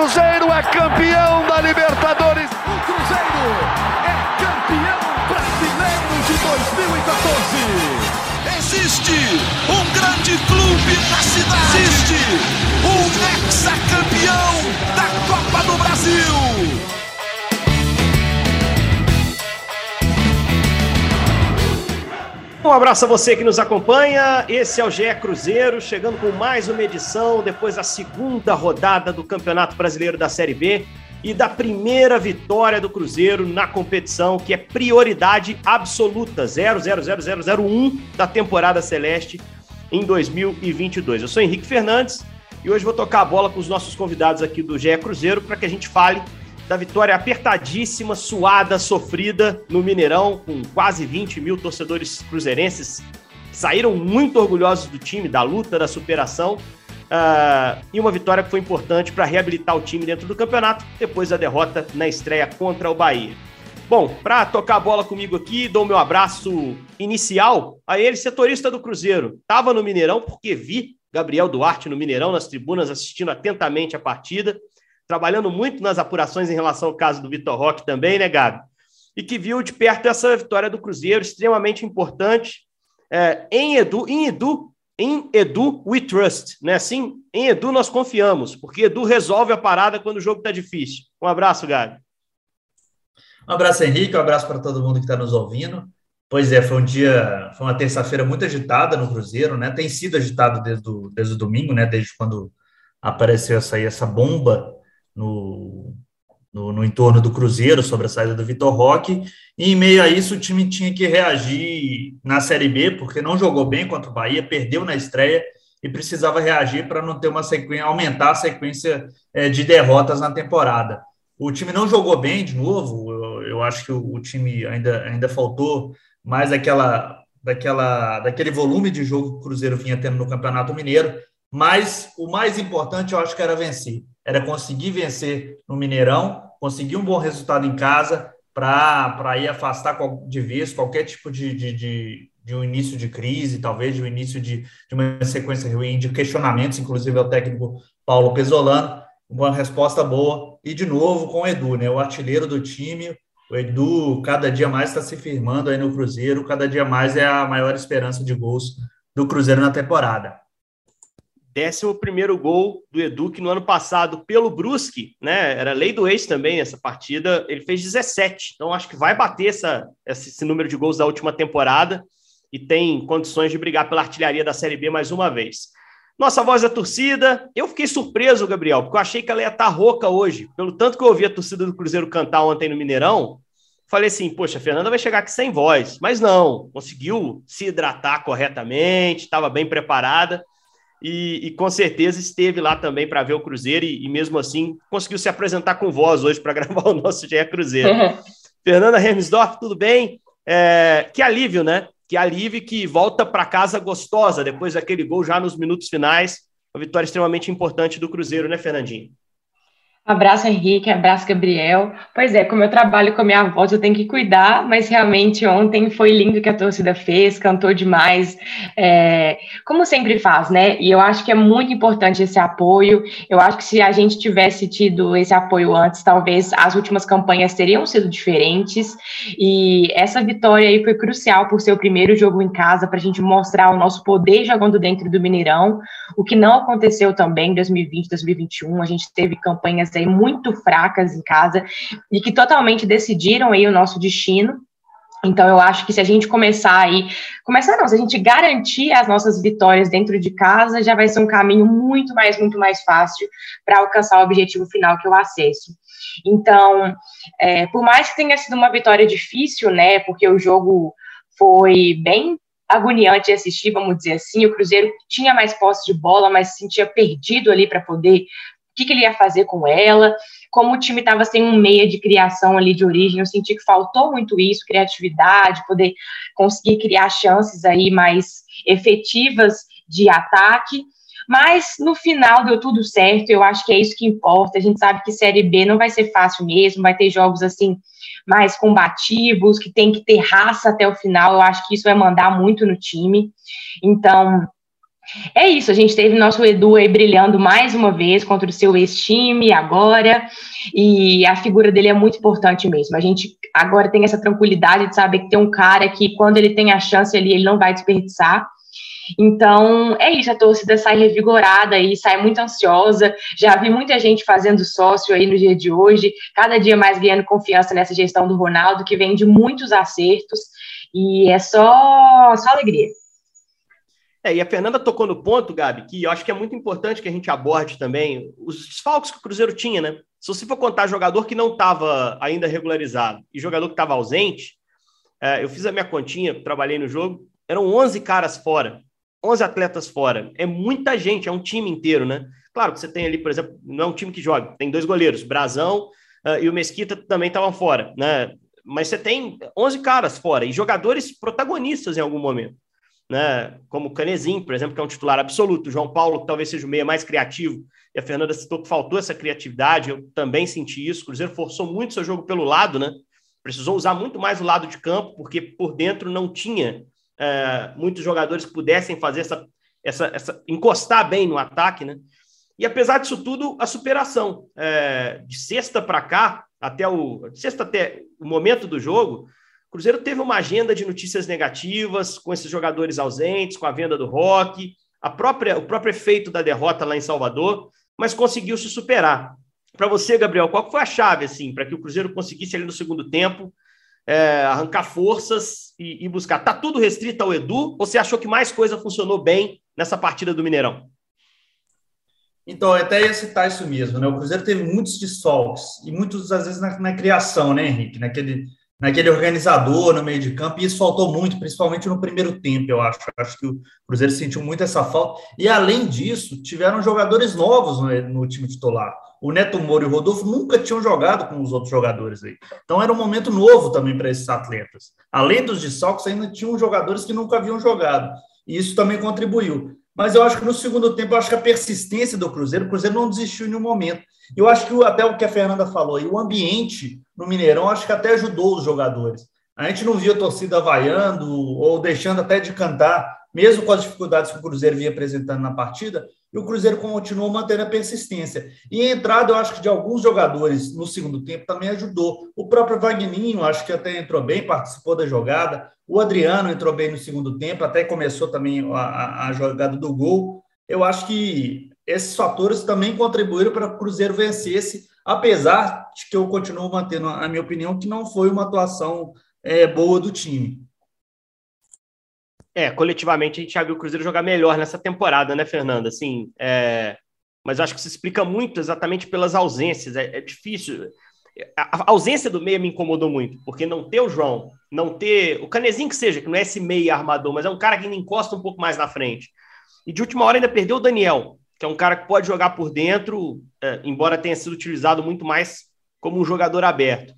Cruzeiro é campeão da Libertadores. O Cruzeiro é campeão brasileiro de 2014. Existe um grande clube na cidade. Existe um hexacampeão Um abraço a você que nos acompanha. Esse é o GE Cruzeiro, chegando com mais uma edição depois da segunda rodada do Campeonato Brasileiro da Série B e da primeira vitória do Cruzeiro na competição, que é prioridade absoluta, 000001 da temporada celeste em 2022. Eu sou Henrique Fernandes e hoje vou tocar a bola com os nossos convidados aqui do GE Cruzeiro para que a gente fale da vitória apertadíssima, suada, sofrida no Mineirão, com quase 20 mil torcedores cruzeirenses saíram muito orgulhosos do time, da luta, da superação. Uh, e uma vitória que foi importante para reabilitar o time dentro do campeonato, depois da derrota na estreia contra o Bahia. Bom, para tocar a bola comigo aqui, dou meu abraço inicial a ele, setorista do Cruzeiro. Estava no Mineirão porque vi Gabriel Duarte no Mineirão, nas tribunas, assistindo atentamente a partida trabalhando muito nas apurações em relação ao caso do Vitor Roque também, né, Gabi? E que viu de perto essa vitória do Cruzeiro, extremamente importante. É, em Edu, em Edu, em Edu we trust, né? Assim, em Edu nós confiamos, porque Edu resolve a parada quando o jogo está difícil. Um abraço, Gabi. Um abraço, Henrique, um abraço para todo mundo que está nos ouvindo. Pois é, foi um dia, foi uma terça-feira muito agitada no Cruzeiro, né? Tem sido agitado desde o, desde o domingo, né? Desde quando apareceu essa, essa bomba no, no, no, entorno do Cruzeiro sobre a saída do Vitor Roque. E em meio a isso, o time tinha que reagir na Série B, porque não jogou bem contra o Bahia, perdeu na estreia e precisava reagir para não ter uma sequência, aumentar a sequência é, de derrotas na temporada. O time não jogou bem de novo, eu, eu acho que o, o, time ainda, ainda faltou mais daquela, daquela, daquele volume de jogo que o Cruzeiro vinha tendo no Campeonato Mineiro, mas o mais importante eu acho que era vencer era conseguir vencer no Mineirão, conseguir um bom resultado em casa para ir afastar de vez qualquer tipo de, de, de, de, um início de crise, talvez de um início de, de uma sequência ruim de questionamentos, inclusive ao técnico Paulo Pesolano. Uma resposta boa. E de novo com o Edu, né? O artilheiro do time. O Edu cada dia mais está se firmando aí no Cruzeiro, cada dia mais é a maior esperança de gols do Cruzeiro na temporada. 11 primeiro gol do Edu, que no ano passado, pelo Brusque, né? Era lei do ex também essa partida. Ele fez 17. Então, acho que vai bater essa, esse número de gols da última temporada e tem condições de brigar pela artilharia da Série B mais uma vez. Nossa voz da torcida. Eu fiquei surpreso, Gabriel, porque eu achei que ela ia estar tá rouca hoje. Pelo tanto que eu ouvi a torcida do Cruzeiro cantar ontem no Mineirão, falei assim: poxa, a Fernanda vai chegar aqui sem voz. Mas não, conseguiu se hidratar corretamente, estava bem preparada e, e, com certeza esteve lá também para ver o Cruzeiro e, e, mesmo assim conseguiu se apresentar com voz hoje para gravar o nosso GE Cruzeiro. Uhum. Fernanda Hermsdorf, tudo bem? É, que alívio, né? Que alívio que volta para casa gostosa depois daquele gol já nos minutos finais. Uma vitória extremamente importante do Cruzeiro, né, Fernandinho? Abraço, Henrique, abraço, Gabriel. Pois é, como eu trabalho com a minha voz, eu tenho que cuidar, mas realmente ontem foi lindo que a torcida fez, cantou demais, é, como sempre faz, né? E eu acho que é muito importante esse apoio. Eu acho que se a gente tivesse tido esse apoio antes, talvez as últimas campanhas teriam sido diferentes. E essa vitória aí foi crucial por ser o primeiro jogo em casa, para a gente mostrar o nosso poder jogando dentro do Mineirão, o que não aconteceu também em 2020, 2021. A gente teve campanhas aí muito fracas em casa e que totalmente decidiram aí o nosso destino. Então, eu acho que se a gente começar aí, começar não, se a gente garantir as nossas vitórias dentro de casa, já vai ser um caminho muito mais, muito mais fácil para alcançar o objetivo final, que é o acesso. Então, é, por mais que tenha sido uma vitória difícil, né, porque o jogo foi bem agoniante de assistir, vamos dizer assim, o Cruzeiro tinha mais posse de bola, mas se sentia perdido ali para poder que, que ele ia fazer com ela. Como o time estava sem um meia de criação ali de origem, eu senti que faltou muito isso, criatividade, poder conseguir criar chances aí mais efetivas de ataque. Mas no final deu tudo certo, eu acho que é isso que importa. A gente sabe que Série B não vai ser fácil mesmo, vai ter jogos assim mais combativos, que tem que ter raça até o final. Eu acho que isso vai mandar muito no time. Então, É isso, a gente teve nosso Edu aí brilhando mais uma vez contra o seu ex-time agora, e a figura dele é muito importante mesmo. A gente agora tem essa tranquilidade de saber que tem um cara que, quando ele tem a chance ali, ele não vai desperdiçar. Então, é isso, a torcida sai revigorada e sai muito ansiosa. Já vi muita gente fazendo sócio aí no dia de hoje, cada dia mais ganhando confiança nessa gestão do Ronaldo, que vem de muitos acertos, e é só, só alegria. É, e a Fernanda tocou no ponto, Gabi, que eu acho que é muito importante que a gente aborde também os desfalques que o Cruzeiro tinha, né? Se você for contar jogador que não estava ainda regularizado e jogador que estava ausente, é, eu fiz a minha continha, trabalhei no jogo, eram 11 caras fora. 11 atletas fora. É muita gente, é um time inteiro, né? Claro que você tem ali, por exemplo, não é um time que joga, tem dois goleiros, Brazão uh, e o Mesquita também estavam fora, né? Mas você tem 11 caras fora e jogadores protagonistas em algum momento, né? Como o Canezinho, por exemplo, que é um titular absoluto, o João Paulo, que talvez seja o meia mais criativo, e a Fernanda citou que faltou essa criatividade, eu também senti isso. O Cruzeiro forçou muito seu jogo pelo lado, né? Precisou usar muito mais o lado de campo, porque por dentro não tinha é, muitos jogadores que pudessem fazer essa, essa, essa, encostar bem no ataque, né? E apesar disso tudo, a superação é, de sexta para cá, até o sexta até o momento do jogo, o Cruzeiro teve uma agenda de notícias negativas com esses jogadores ausentes, com a venda do Rock, a própria, o próprio efeito da derrota lá em Salvador, mas conseguiu se superar. Para você, Gabriel, qual foi a chave assim para que o Cruzeiro conseguisse ali no segundo tempo é, arrancar forças e, e, buscar. Tá tudo restrito ao Edu? Ou você achou que mais coisa funcionou bem nessa partida do Mineirão? Então, eu até ia citar isso mesmo, né? O Cruzeiro teve muitos desfalques, e muitos, às vezes, na, na, criação, né, Henrique? Naquele, naquele organizador no meio de campo, e isso faltou muito, principalmente no primeiro tempo, eu acho. Acho que o Cruzeiro sentiu muito essa falta. E, além disso, tiveram jogadores novos no, no time titular o Neto Moura e o Rodolfo nunca tinham jogado com os outros jogadores aí. Então era um momento novo também para esses atletas. Além dos desfalques, ainda tinham jogadores que nunca haviam jogado. E isso também contribuiu. Mas eu acho que no segundo tempo, eu acho que a persistência do Cruzeiro, o Cruzeiro não desistiu em nenhum momento. Eu acho que até o que a Fernanda falou, e o ambiente no Mineirão, acho que até ajudou os jogadores. A gente não via a torcida vaiando ou deixando até de cantar, mesmo com as dificuldades que o Cruzeiro vinha apresentando na partida, e o Cruzeiro continuou mantendo a persistência. E a entrada, eu acho que de alguns jogadores no segundo tempo também ajudou. O próprio Vagninho, acho que até entrou bem, participou da jogada. O Adriano entrou bem no segundo tempo, até começou também a, a jogada do gol. Eu acho que esses fatores também contribuíram para que o Cruzeiro vencesse, apesar de que eu continuo mantendo a minha opinião que não foi uma atuação é, boa do time. É, coletivamente a gente já viu o Cruzeiro jogar melhor nessa temporada, né, Fernanda? Assim, é... mas acho que se explica muito exatamente pelas ausências. É, é difícil. A, ausência do meia me incomodou muito, porque não ter o João, não ter o Canezinho que seja, que não é esse meia armador, mas é um cara que ainda encosta um pouco mais na frente. E de última hora ainda perdeu o Daniel, que é um cara que pode jogar por dentro, é, embora tenha sido utilizado muito mais como um jogador aberto.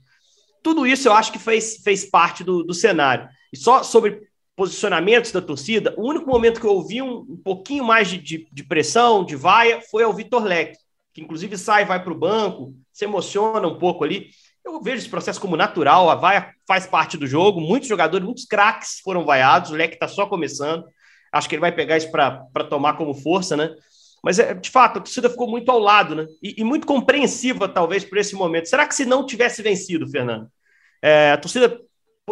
Tudo isso eu acho que fez, fez parte do, do cenário. E só sobre posicionamentos da torcida, o único momento que eu ouvi um, um pouquinho mais de, de, de, pressão, de vaia, foi ao Vitor Leque, que inclusive sai, vai para o banco, se emociona um pouco ali. Eu vejo esse processo como natural, a vaia faz parte do jogo, muitos jogadores, muitos craques foram vaiados, o Leque está só começando, acho que ele vai pegar isso para tomar como força, né? Mas, é, de fato, a torcida ficou muito ao lado, né? E, e muito compreensiva, talvez, por esse momento. Será que se não tivesse vencido, Fernando, é, a torcida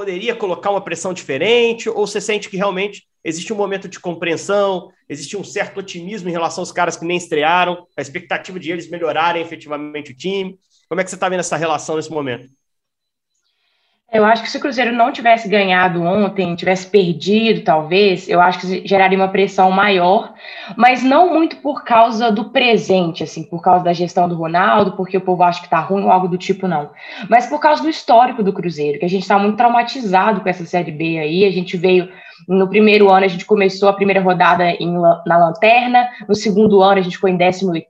poderia colocar uma pressão diferente? Ou você sente que realmente existe um momento de compreensão, existe um certo otimismo em relação aos caras que nem estrearam, a expectativa de eles melhorarem efetivamente o time? Como é que você está vendo essa relação nesse momento? Eu acho que se o Cruzeiro não tivesse ganhado ontem, tivesse perdido, talvez, eu acho que geraria uma pressão maior, mas não muito por causa do presente, assim, por causa da gestão do Ronaldo, porque o povo acha que tá ruim ou algo do tipo, não. Mas por causa do histórico do Cruzeiro, que a gente está muito traumatizado com essa Série B aí, a gente veio no primeiro ano, a gente começou a primeira rodada em, na Lanterna. No segundo ano, a gente foi em 18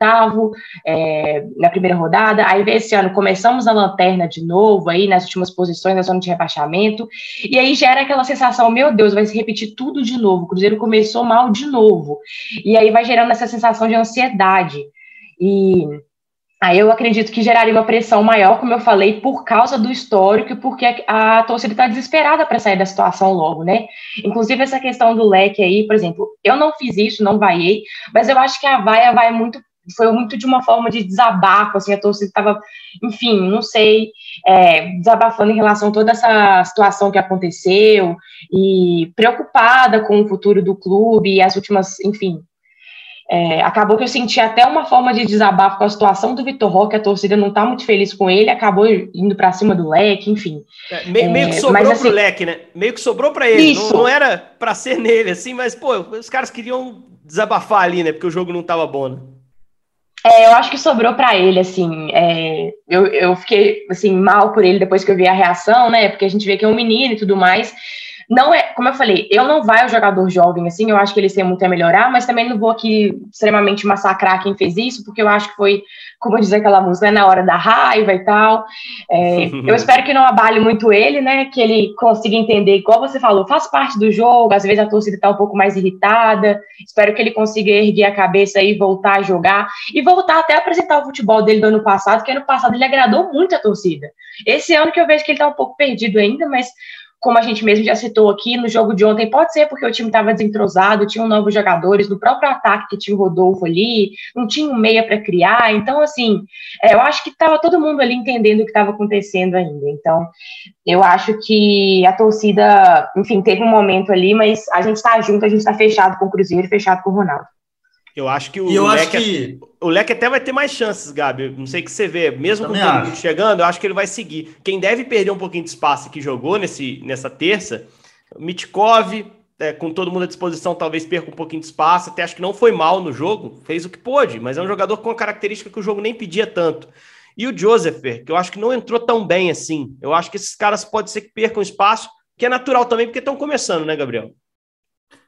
é, na primeira rodada. Aí, esse ano, começamos na Lanterna de novo, aí nas últimas posições na zona de rebaixamento. E aí gera aquela sensação: meu Deus, vai se repetir tudo de novo. O Cruzeiro começou mal de novo. E aí vai gerando essa sensação de ansiedade. E Aí eu acredito que geraria uma pressão maior, como eu falei, por causa do histórico e porque a, torcida está desesperada para sair da situação logo, né? Inclusive essa questão do leque aí, por exemplo, eu não fiz isso, não vaiei, mas eu acho que a vaia vai muito foi muito de uma forma de desabafo, assim, a torcida estava, enfim, não sei, é, desabafando em relação a toda essa situação que aconteceu e preocupada com o futuro do clube e as últimas, enfim, é, acabou que eu senti até uma forma de desabafo com a situação do Vitor Roque, a torcida não está muito feliz com ele, acabou indo para cima do leque, enfim. É, meio, meio, que é, sobrou mas, assim, pro leque, né? Meio que sobrou para ele. Não, não, era para ser nele, assim, mas, pô, os caras queriam desabafar ali, né? Porque o jogo não estava bom, né? É, eu acho que sobrou para ele, assim. É, eu, eu fiquei assim, mal por ele depois que eu vi a reação, né? Porque a gente vê que é um menino e tudo mais não é, como eu falei, eu não vai o jogador jovem, assim, eu acho que ele tem muito a melhorar, mas também não vou aqui extremamente massacrar quem fez isso, porque eu acho que foi, como diz aquela música, né, na hora da raiva e tal. É, eu espero que não abale muito ele, né, que ele consiga entender, igual você falou, faz parte do jogo, às vezes a torcida está um pouco mais irritada, espero que ele consiga erguer a cabeça e voltar a jogar, e voltar até a apresentar o futebol dele do ano passado, que ano passado ele agradou muito a torcida. Esse ano que eu vejo que ele está um pouco perdido ainda, mas como a gente mesmo já citou aqui, no jogo de ontem, pode ser porque o time estava desentrosado, tinham novos jogadores, no próprio ataque que tinha o Rodolfo ali, não tinha um meia para criar, então, assim, é, eu acho que estava todo mundo ali entendendo o que estava acontecendo ainda, então, eu acho que a torcida, enfim, teve um momento ali, mas a gente está junto, a gente está fechado com o Cruzeiro e fechado com o Ronaldo. Eu acho que o, Leque, acho que... o Leque até vai ter mais chances, Gabi. Não sei o que você vê. Mesmo com o Domingo chegando, eu acho que ele vai seguir. Quem deve perder um pouquinho de espaço que jogou nesse, nessa terça, Mitkov, é, com todo mundo à disposição, talvez perca um pouquinho de espaço. Até acho que não foi mal no jogo, fez o que pôde, mas é um jogador com uma característica que o jogo nem pedia tanto. E o Joseph, que eu acho que não entrou tão bem assim. Eu acho que esses caras pode ser que percam espaço, que é natural também, porque estão começando, né, Gabriel?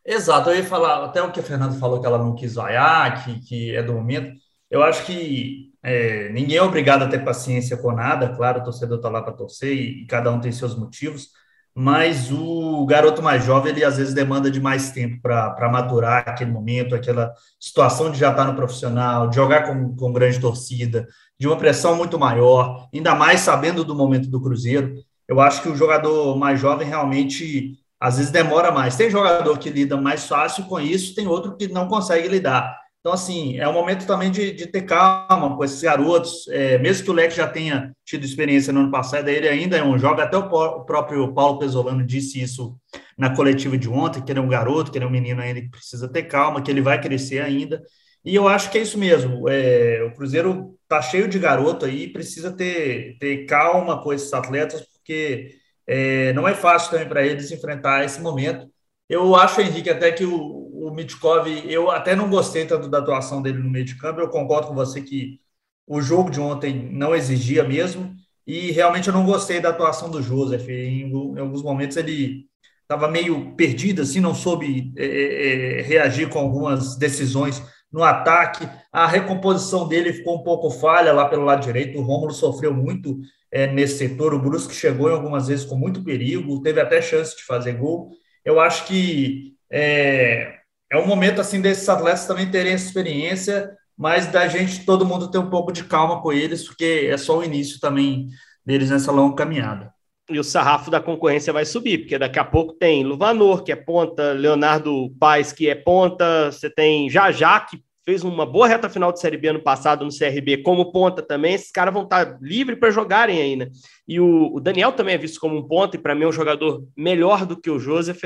Exato, eu ia falar, até o que a Fernanda falou que ela não quis vaiar, que, que é do momento. Eu acho que é, ninguém é obrigado a ter paciência com nada, claro, o torcedor está lá para torcer e, e, cada um tem seus motivos, mas o garoto mais jovem, ele às vezes demanda de mais tempo para maturar aquele momento, aquela situação de já estar tá no profissional, de jogar com, com grande torcida, de uma pressão muito maior, ainda mais sabendo do momento do Cruzeiro. Eu acho que o jogador mais jovem realmente às vezes demora mais. Tem jogador que lida mais fácil com isso, tem outro que não consegue lidar. Então, assim, é um momento também de, de ter calma com esses garotos. É, mesmo que o Leque já tenha tido experiência no ano passado, ele ainda é um jovem. Até o, o, próprio Paulo Pesolano disse isso na coletiva de ontem, que ele é um garoto, que ele é um menino ainda que precisa ter calma, que ele vai crescer ainda. E eu acho que é isso mesmo. É, o Cruzeiro está cheio de garoto aí, precisa ter, ter calma com esses atletas, porque é, não é fácil também para eles enfrentar esse momento. Eu acho, Henrique, até que o, o Mitkov, eu até não gostei tanto da atuação dele no meio de campo. Eu concordo com você que o jogo de ontem não exigia mesmo. E realmente eu não gostei da atuação do Joseph. Em, em alguns momentos ele estava meio perdido, assim, não soube é, é, é, reagir com algumas decisões no ataque. A recomposição dele ficou um pouco falha lá pelo lado direito. O Rômulo sofreu muito é, nesse setor. O Brusque chegou em algumas vezes com muito perigo, teve até chance de fazer gol. Eu acho que é, é um momento assim desses atletas também terem essa experiência, mas da gente, todo mundo ter um pouco de calma com eles, porque é só o início também deles nessa longa caminhada. E o sarrafo da concorrência vai subir, porque daqui a pouco tem Luvanor, que é ponta, Leonardo Paes, que é ponta, você tem Jajá, que fez uma boa reta final de Série B ano passado no CRB como ponta também, esses caras vão estar livres para jogarem aí, né? E o, o, Daniel também é visto como um ponta, e para mim é um jogador melhor do que o Joseph,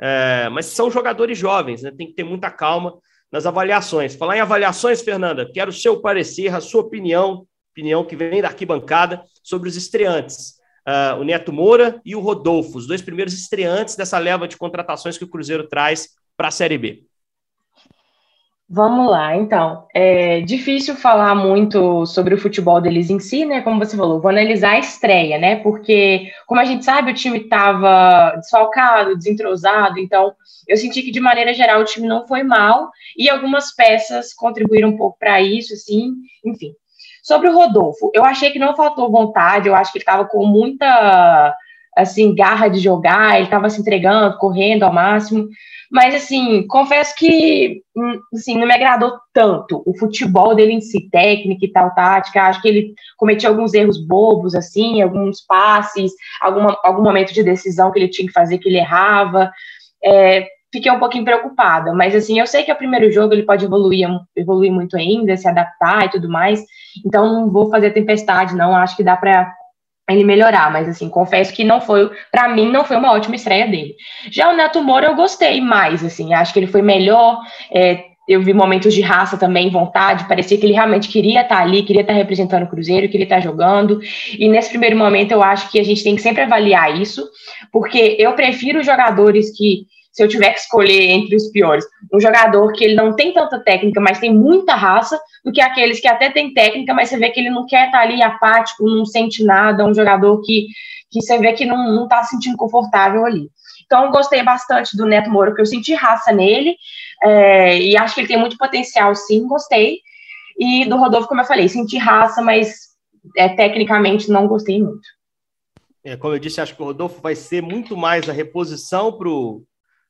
é, mas são jogadores jovens, né? Tem que ter muita calma nas avaliações. Falar em avaliações, Fernanda, quero o seu parecer, a sua opinião, opinião que vem da arquibancada, sobre os estreantes. Uh, o Neto Moura e o Rodolfo, os dois primeiros estreantes dessa leva de contratações que o Cruzeiro traz para a Série B. Vamos lá, então. É difícil falar muito sobre o futebol deles em si, né? Como você falou, vou analisar a estreia, né? Porque, como a gente sabe, o time estava desfalcado, desentrosado, então eu senti que, de maneira geral, o time não foi mal e algumas peças contribuíram um pouco para isso, assim, enfim. Sobre o Rodolfo, eu achei que não faltou vontade, eu acho que ele estava com muita assim, garra de jogar, ele estava se entregando, correndo ao máximo. Mas, assim, confesso que hum, assim, não me agradou tanto o futebol dele em si, técnica e tal, tática. Acho que ele cometia alguns erros bobos, assim, alguns passes, alguma, algum momento de decisão que ele tinha que fazer que ele errava. É, fiquei um pouquinho preocupada, mas assim, eu sei que é o primeiro jogo, ele pode evoluir, evoluir muito ainda, se adaptar e tudo mais, então não vou fazer tempestade, não, acho que dá para ele melhorar, mas assim, confesso que não foi, para mim, não foi uma ótima estreia dele. Já o Neto Moura eu gostei mais, assim, acho que ele foi melhor, é, eu vi momentos de raça também, vontade, parecia que ele realmente queria estar ali, queria estar representando o Cruzeiro, queria estar jogando, e nesse primeiro momento eu acho que a gente tem que sempre avaliar isso, porque eu prefiro jogadores que se eu tiver que escolher entre os piores, um jogador que ele não tem tanta técnica, mas tem muita raça, do que aqueles que até tem técnica, mas você vê que ele não quer estar ali apático, não sente nada, um jogador que, que você vê que não, não tá se sentindo confortável ali. Então, gostei bastante do Neto Moro, que eu senti raça nele, é, e acho que ele tem muito potencial, sim, gostei. E do Rodolfo, como eu falei, senti raça, mas é, tecnicamente não gostei muito. É, como eu disse, acho que o Rodolfo vai ser muito mais a reposição para o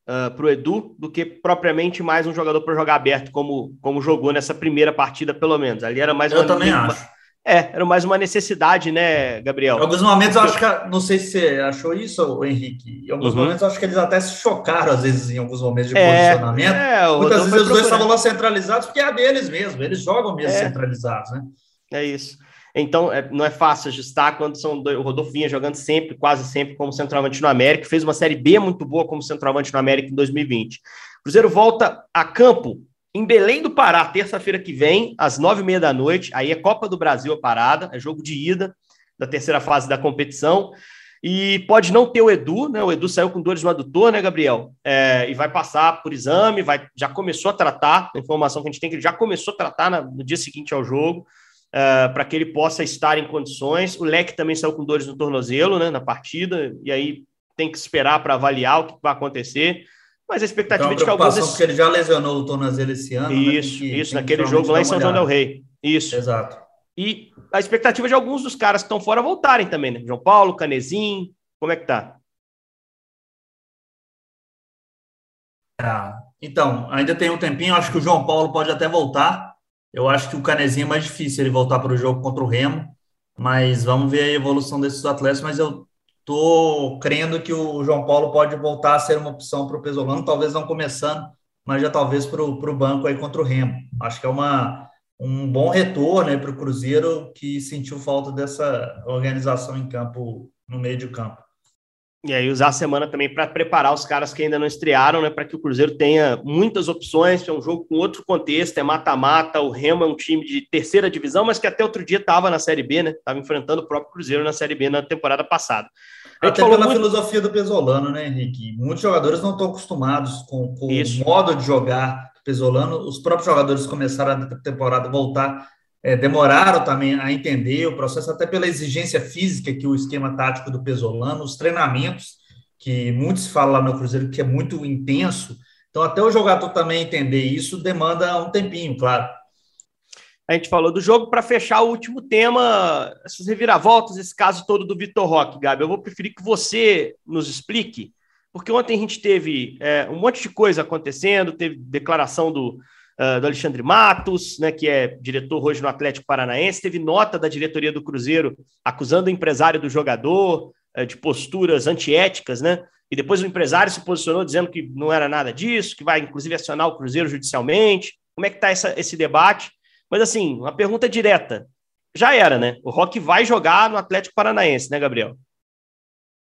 uh, para o Edu do que propriamente mais um jogador para jogar aberto, como, como jogou nessa primeira partida, pelo menos. Ali era mais eu uma. também uma, acho. É, era mais uma necessidade, né, Gabriel? Em alguns momentos eu acho que. Não sei se você achou isso, Henrique. Em alguns uhum. momentos eu acho que eles até se chocaram, às vezes, em alguns momentos de é, posicionamento. É, Muitas vezes os dois estavam lá centralizados, porque é a deles mesmo, eles jogam mesmo é. centralizados, né? É isso. Então, é, não é fácil ajustar quando são dois. O Rodolfo vinha jogando sempre, quase sempre, como centroavante no América, fez uma Série B muito boa como centroavante no América em 2020. Cruzeiro volta a campo em Belém do Pará, terça-feira que vem, às nove e meia da noite. Aí é Copa do Brasil a parada, é jogo de ida da terceira fase da competição. E pode não ter o Edu, né? O Edu saiu com dores no adutor, né, Gabriel? É, e vai passar por exame, vai, já começou a tratar. A informação que a gente tem é que ele já começou a tratar na, no dia seguinte ao jogo uh, para que ele possa estar em condições. O Leque também saiu com dores no tornozelo né, na partida, e aí tem que esperar para avaliar o que vai acontecer. Mas a expectativa então, é de que alguns. Desses... porque ele já lesionou o tornozelo esse ano. Isso, né? que, isso, naquele jogo lá em São João Del Rei. Isso. Exato. E a expectativa de alguns dos caras que estão fora voltarem também, né? João Paulo, Canezinho, como é que tá? Ah, então, ainda tem um tempinho, acho que o João Paulo pode até voltar. Eu acho que o Canezinho é mais difícil ele voltar para o jogo contra o Remo, mas vamos ver a evolução desses atletas. Mas eu tô crendo que o João Paulo pode voltar a ser uma opção para o Pesolano, talvez não começando, mas já talvez para o banco aí contra o Remo. Acho que é uma, um bom retorno para o Cruzeiro que sentiu falta dessa organização em campo, no meio de campo. E aí usar a semana também para preparar os caras que ainda não estrearam, né? Para que o Cruzeiro tenha muitas opções. É um jogo com outro contexto, é mata-mata. O Remo é um time de terceira divisão, mas que até outro dia estava na Série B, né? Estava enfrentando o próprio Cruzeiro na Série B na temporada passada. Até pela muito... filosofia do Pesolano, né, Henrique? Muitos jogadores não estão acostumados com, com o modo de jogar Pesolano. Os próprios jogadores começaram a temporada voltar é, demoraram também a entender o processo, até pela exigência física que o esquema tático do Pesolano, os treinamentos, que muitos falam lá no Cruzeiro que é muito intenso. Então, até o jogador também entender isso demanda um tempinho, claro. A gente falou do jogo para fechar o último tema, essas reviravoltas, esse caso todo do Vitor Roque, Gabi. Eu vou preferir que você nos explique, porque ontem a gente teve é, um monte de coisa acontecendo, teve declaração do, uh, do Alexandre Matos, né, que é diretor hoje no Atlético Paranaense, teve nota da diretoria do Cruzeiro acusando o empresário do jogador uh, de posturas antiéticas, né? E depois o empresário se posicionou dizendo que não era nada disso, que vai inclusive acionar o Cruzeiro judicialmente. Como é que está esse debate? Mas assim, uma pergunta direta. Já era, né? O Rock vai jogar no Atlético Paranaense, né, Gabriel?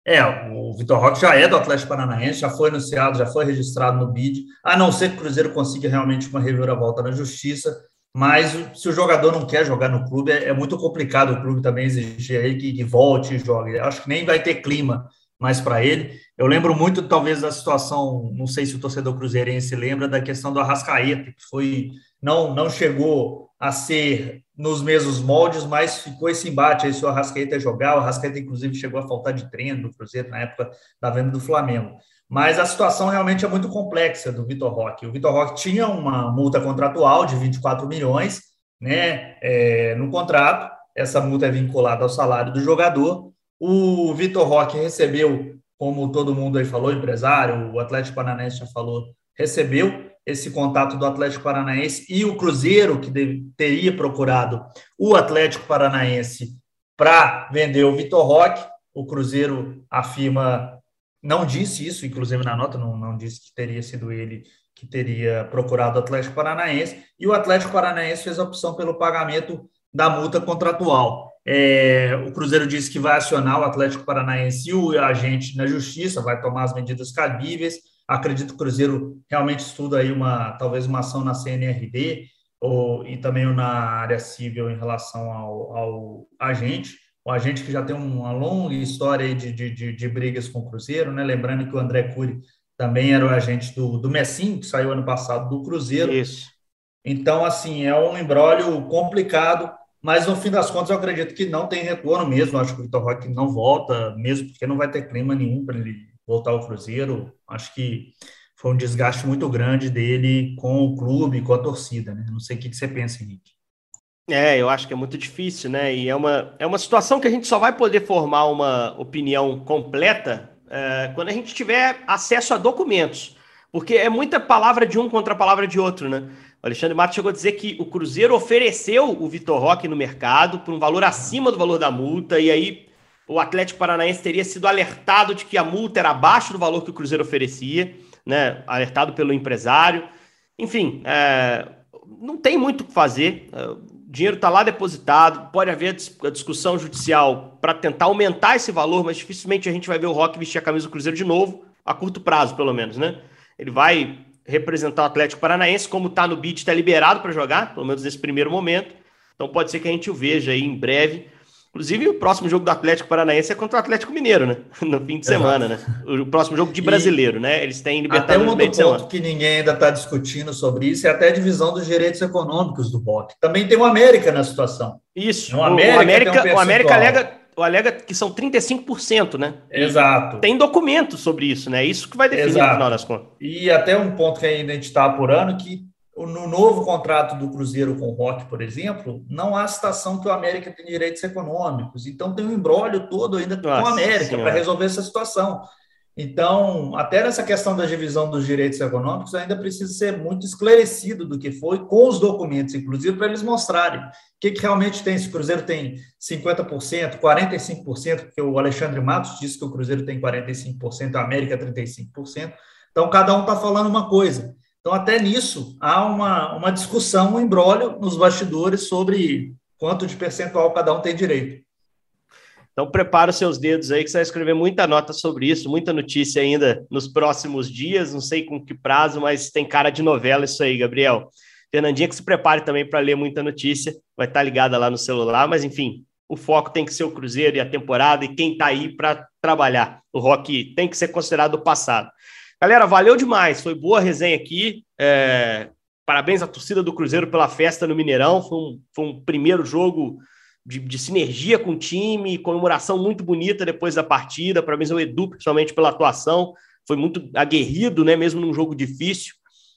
É, o Vitor Roque já é do Atlético Paranaense, já foi anunciado, já foi registrado no BID, a não ser que o Cruzeiro consiga realmente uma reviravolta na justiça, mas se o jogador não quer jogar no clube, é, é muito complicado o clube também exigir aí que, que volte e jogue. Acho que nem vai ter clima mais para ele. Eu lembro muito, talvez, da situação, não sei se o torcedor cruzeirense lembra, da questão do Arrascaeta, que foi, não, não chegou a ser nos mesmos moldes, mas ficou esse embate aí se o Arrascaeta jogar. O Arrascaeta, inclusive, chegou a faltar de treino do Cruzeiro na época da venda do Flamengo. Mas a situação realmente é muito complexa do Vitor Roque. O Vitor Roque tinha uma multa contratual de 24 milhões né, é, no contrato. Essa multa é vinculada ao salário do jogador. O Vitor Roque recebeu, como todo mundo aí falou, empresário, o Atlético Paranaense já falou, recebeu esse contato do Atlético Paranaense e o Cruzeiro, que deve, teria procurado o Atlético Paranaense para vender o Vitor Roque. O Cruzeiro afirma, não disse isso, inclusive na nota, não, não disse que teria sido ele que teria procurado o Atlético Paranaense, e o Atlético Paranaense fez a opção pelo pagamento da multa contratual. É, o Cruzeiro disse que vai acionar o Atlético Paranaense e o agente na justiça, vai tomar as medidas cabíveis. Acredito que o Cruzeiro realmente estuda aí uma talvez uma ação na CNRD ou, e também na área civil em relação ao, ao agente. O agente que já tem uma longa história de, de, de, brigas com o Cruzeiro, né? Lembrando que o André Cury também era o agente do, do Messim, que saiu ano passado do Cruzeiro. Isso. Então, assim, é um embrólio complicado, mas no fim das contas eu acredito que não tem retorno mesmo. Acho que o Vitor Roque não volta, mesmo porque não vai ter clima nenhum para ele voltar ao Cruzeiro. Acho que foi um desgaste muito grande dele com o clube, com a torcida, né? Não sei o que você pensa, Henrique. É, eu acho que é muito difícil, né? E é uma, é uma situação que a gente só vai poder formar uma opinião completa é, quando a gente tiver acesso a documentos. Porque é muita palavra de um contra a palavra de outro, né? O Alexandre Matos chegou a dizer que o Cruzeiro ofereceu o Vitor Roque no mercado por um valor acima do valor da multa, e aí o Atlético Paranaense teria sido alertado de que a multa era abaixo do valor que o Cruzeiro oferecia, né? Alertado pelo empresário. Enfim, é, não tem muito o que fazer. É, dinheiro está lá depositado, pode haver a discussão judicial para tentar aumentar esse valor, mas dificilmente a gente vai ver o Rock vestir a camisa do Cruzeiro de novo, a curto prazo, pelo menos, né? Ele vai representar o Atlético Paranaense, como está no bid, está liberado para jogar, pelo menos nesse primeiro momento. Então pode ser que a gente o veja aí em breve Inclusive, o próximo jogo do Atlético Paranaense é contra o Atlético Mineiro, né? No fim de semana, né? O próximo jogo de brasileiro, e né? Eles têm Libertadores até um outro ponto que ninguém ainda está discutindo sobre isso é até a divisão dos direitos econômicos do BOC. Também tem o América na situação. Isso. O América, o América, um o América alega, o alega que são 35%, né? Exato. tem documento sobre isso, né? Isso que vai definir Exato. no final das contas. E até um ponto que ainda a gente está apurando, que no novo contrato do Cruzeiro com o Rock, por exemplo, não há citação que o América tem direitos econômicos. Então tem um embrólio todo ainda Nossa, com o América para resolver essa situação. Então, até nessa questão da divisão dos direitos econômicos, ainda precisa ser muito esclarecido do que foi, com os documentos, inclusive, para eles mostrarem o que, que realmente tem. Se o Cruzeiro tem 50%, 45%, porque o Alexandre Matos disse que o Cruzeiro tem 45%, a América 35%. Então, cada um está falando uma coisa. Então, até nisso, há uma, uma discussão, um embrólio nos bastidores sobre quanto de percentual cada um tem direito. Então, prepara os seus dedos aí, que você vai escrever muita nota sobre isso, muita notícia ainda nos próximos dias, não sei com que prazo, mas tem cara de novela isso aí, Gabriel. Fernandinha, que se prepare também para ler muita notícia, vai estar ligada lá no celular, mas enfim, o foco tem que ser o Cruzeiro e a temporada e quem está aí para trabalhar. O rock tem que ser considerado o passado. Galera, valeu demais. Foi boa resenha aqui. É... Parabéns à torcida do Cruzeiro pela festa no Mineirão. Foi um, foi um primeiro jogo de, de, sinergia com o time, comemoração muito bonita depois da partida. Parabéns ao Edu, principalmente pela atuação. Foi muito aguerrido, né? Mesmo num jogo difícil.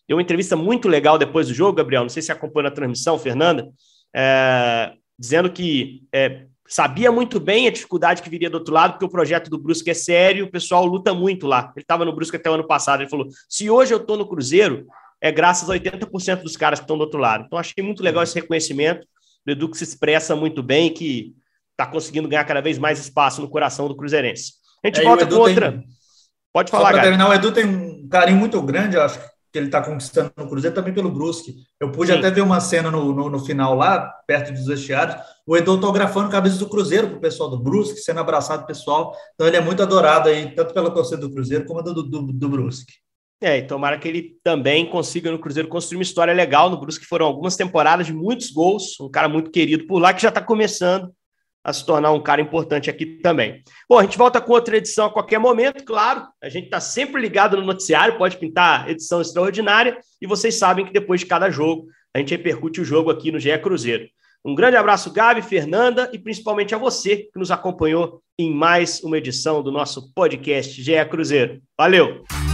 Deu uma entrevista muito legal depois do jogo, Gabriel. Não sei se acompanhou a transmissão, Fernanda, é... dizendo que é, sabia muito bem a dificuldade que viria do outro lado, porque o projeto do Brusque é sério, o pessoal luta muito lá. Ele estava no Brusque até o ano passado, ele falou: se hoje eu estou no Cruzeiro, é graças a 80% dos caras que estão do outro lado. Então, achei muito legal esse reconhecimento do Edu que se expressa muito bem, que está conseguindo ganhar cada vez mais espaço no coração do Cruzeirense. A gente é, volta com outra. Tem... Pode falar, Só para terminar, o Edu tem um carinho muito grande, acho, que ele está conquistando no Cruzeiro, também pelo Brusque. Eu pude Sim. até ver uma cena no, no, no, final lá, perto dos vestiários, o Edu autografando camisa do Cruzeiro para o pessoal do Brusque, sendo abraçado pessoal. Então ele é muito adorado aí, tanto pela torcida do Cruzeiro como do, do, do Brusque. É, e tomara que ele também consiga no Cruzeiro construir uma história legal no Brusque. Foram algumas temporadas de muitos gols, um cara muito querido por lá que já está começando a se tornar um cara importante aqui também. Bom, a gente volta com outra edição a qualquer momento, claro. A gente está sempre ligado no noticiário, pode pintar edição extraordinária, e vocês sabem que depois de cada jogo, a gente repercute o jogo aqui no GE Cruzeiro. Um grande abraço, Gabi, Fernanda e principalmente a você que nos acompanhou em mais uma edição do nosso podcast GE Cruzeiro. Valeu!